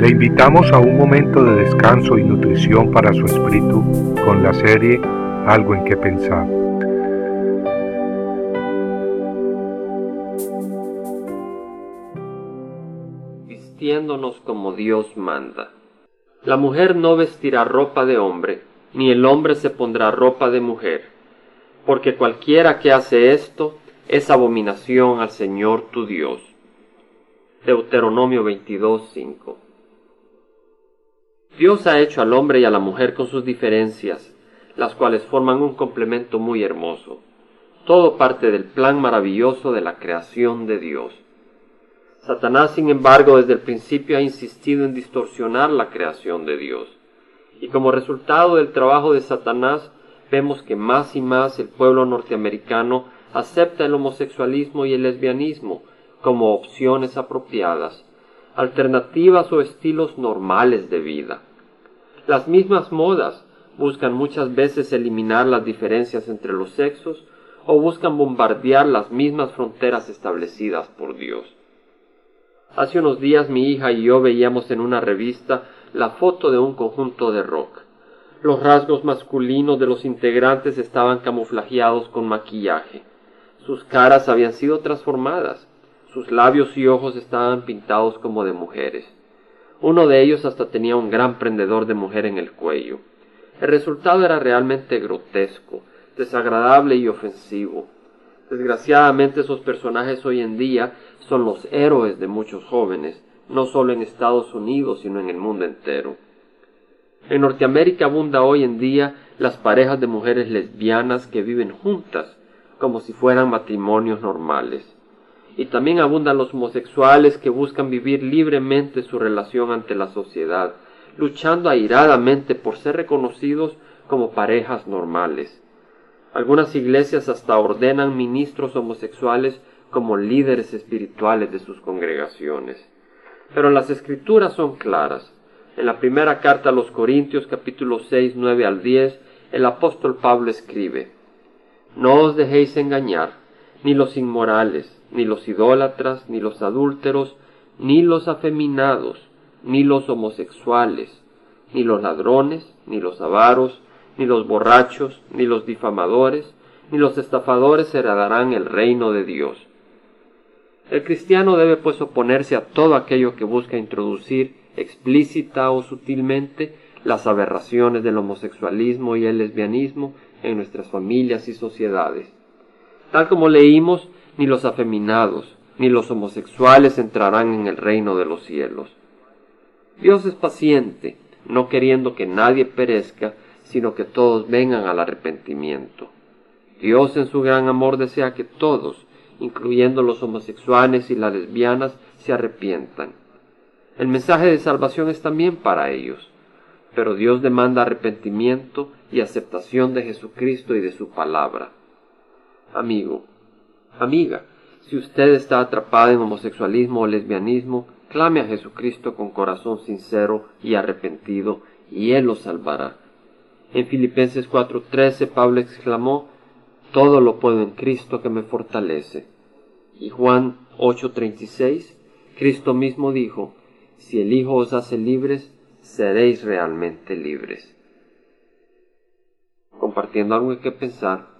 Le invitamos a un momento de descanso y nutrición para su espíritu con la serie Algo en que pensar. Vistiéndonos como Dios manda. La mujer no vestirá ropa de hombre, ni el hombre se pondrá ropa de mujer, porque cualquiera que hace esto es abominación al Señor tu Dios. Deuteronomio 22:5 Dios ha hecho al hombre y a la mujer con sus diferencias, las cuales forman un complemento muy hermoso. Todo parte del plan maravilloso de la creación de Dios. Satanás, sin embargo, desde el principio ha insistido en distorsionar la creación de Dios. Y como resultado del trabajo de Satanás, vemos que más y más el pueblo norteamericano acepta el homosexualismo y el lesbianismo como opciones apropiadas, alternativas o estilos normales de vida. Las mismas modas buscan muchas veces eliminar las diferencias entre los sexos o buscan bombardear las mismas fronteras establecidas por Dios. Hace unos días mi hija y yo veíamos en una revista la foto de un conjunto de rock. Los rasgos masculinos de los integrantes estaban camuflajeados con maquillaje. Sus caras habían sido transformadas. Sus labios y ojos estaban pintados como de mujeres. Uno de ellos hasta tenía un gran prendedor de mujer en el cuello. El resultado era realmente grotesco, desagradable y ofensivo. Desgraciadamente esos personajes hoy en día son los héroes de muchos jóvenes, no solo en Estados Unidos, sino en el mundo entero. En Norteamérica abunda hoy en día las parejas de mujeres lesbianas que viven juntas, como si fueran matrimonios normales y también abundan los homosexuales que buscan vivir libremente su relación ante la sociedad, luchando airadamente por ser reconocidos como parejas normales. Algunas iglesias hasta ordenan ministros homosexuales como líderes espirituales de sus congregaciones. Pero las escrituras son claras. En la primera carta a los Corintios capítulo 6, 9 al 10, el apóstol Pablo escribe, No os dejéis engañar, ni los inmorales, ni los idólatras, ni los adúlteros, ni los afeminados, ni los homosexuales, ni los ladrones, ni los avaros, ni los borrachos, ni los difamadores, ni los estafadores heredarán el reino de Dios. El cristiano debe pues oponerse a todo aquello que busca introducir explícita o sutilmente las aberraciones del homosexualismo y el lesbianismo en nuestras familias y sociedades. Tal como leímos, ni los afeminados, ni los homosexuales entrarán en el reino de los cielos. Dios es paciente, no queriendo que nadie perezca, sino que todos vengan al arrepentimiento. Dios en su gran amor desea que todos, incluyendo los homosexuales y las lesbianas, se arrepientan. El mensaje de salvación es también para ellos, pero Dios demanda arrepentimiento y aceptación de Jesucristo y de su palabra. Amigo, amiga, si usted está atrapada en homosexualismo o lesbianismo, clame a Jesucristo con corazón sincero y arrepentido, y Él lo salvará. En Filipenses 4:13 Pablo exclamó, Todo lo puedo en Cristo que me fortalece. Y Juan 8:36, Cristo mismo dijo, Si el Hijo os hace libres, seréis realmente libres. Compartiendo algo que pensar,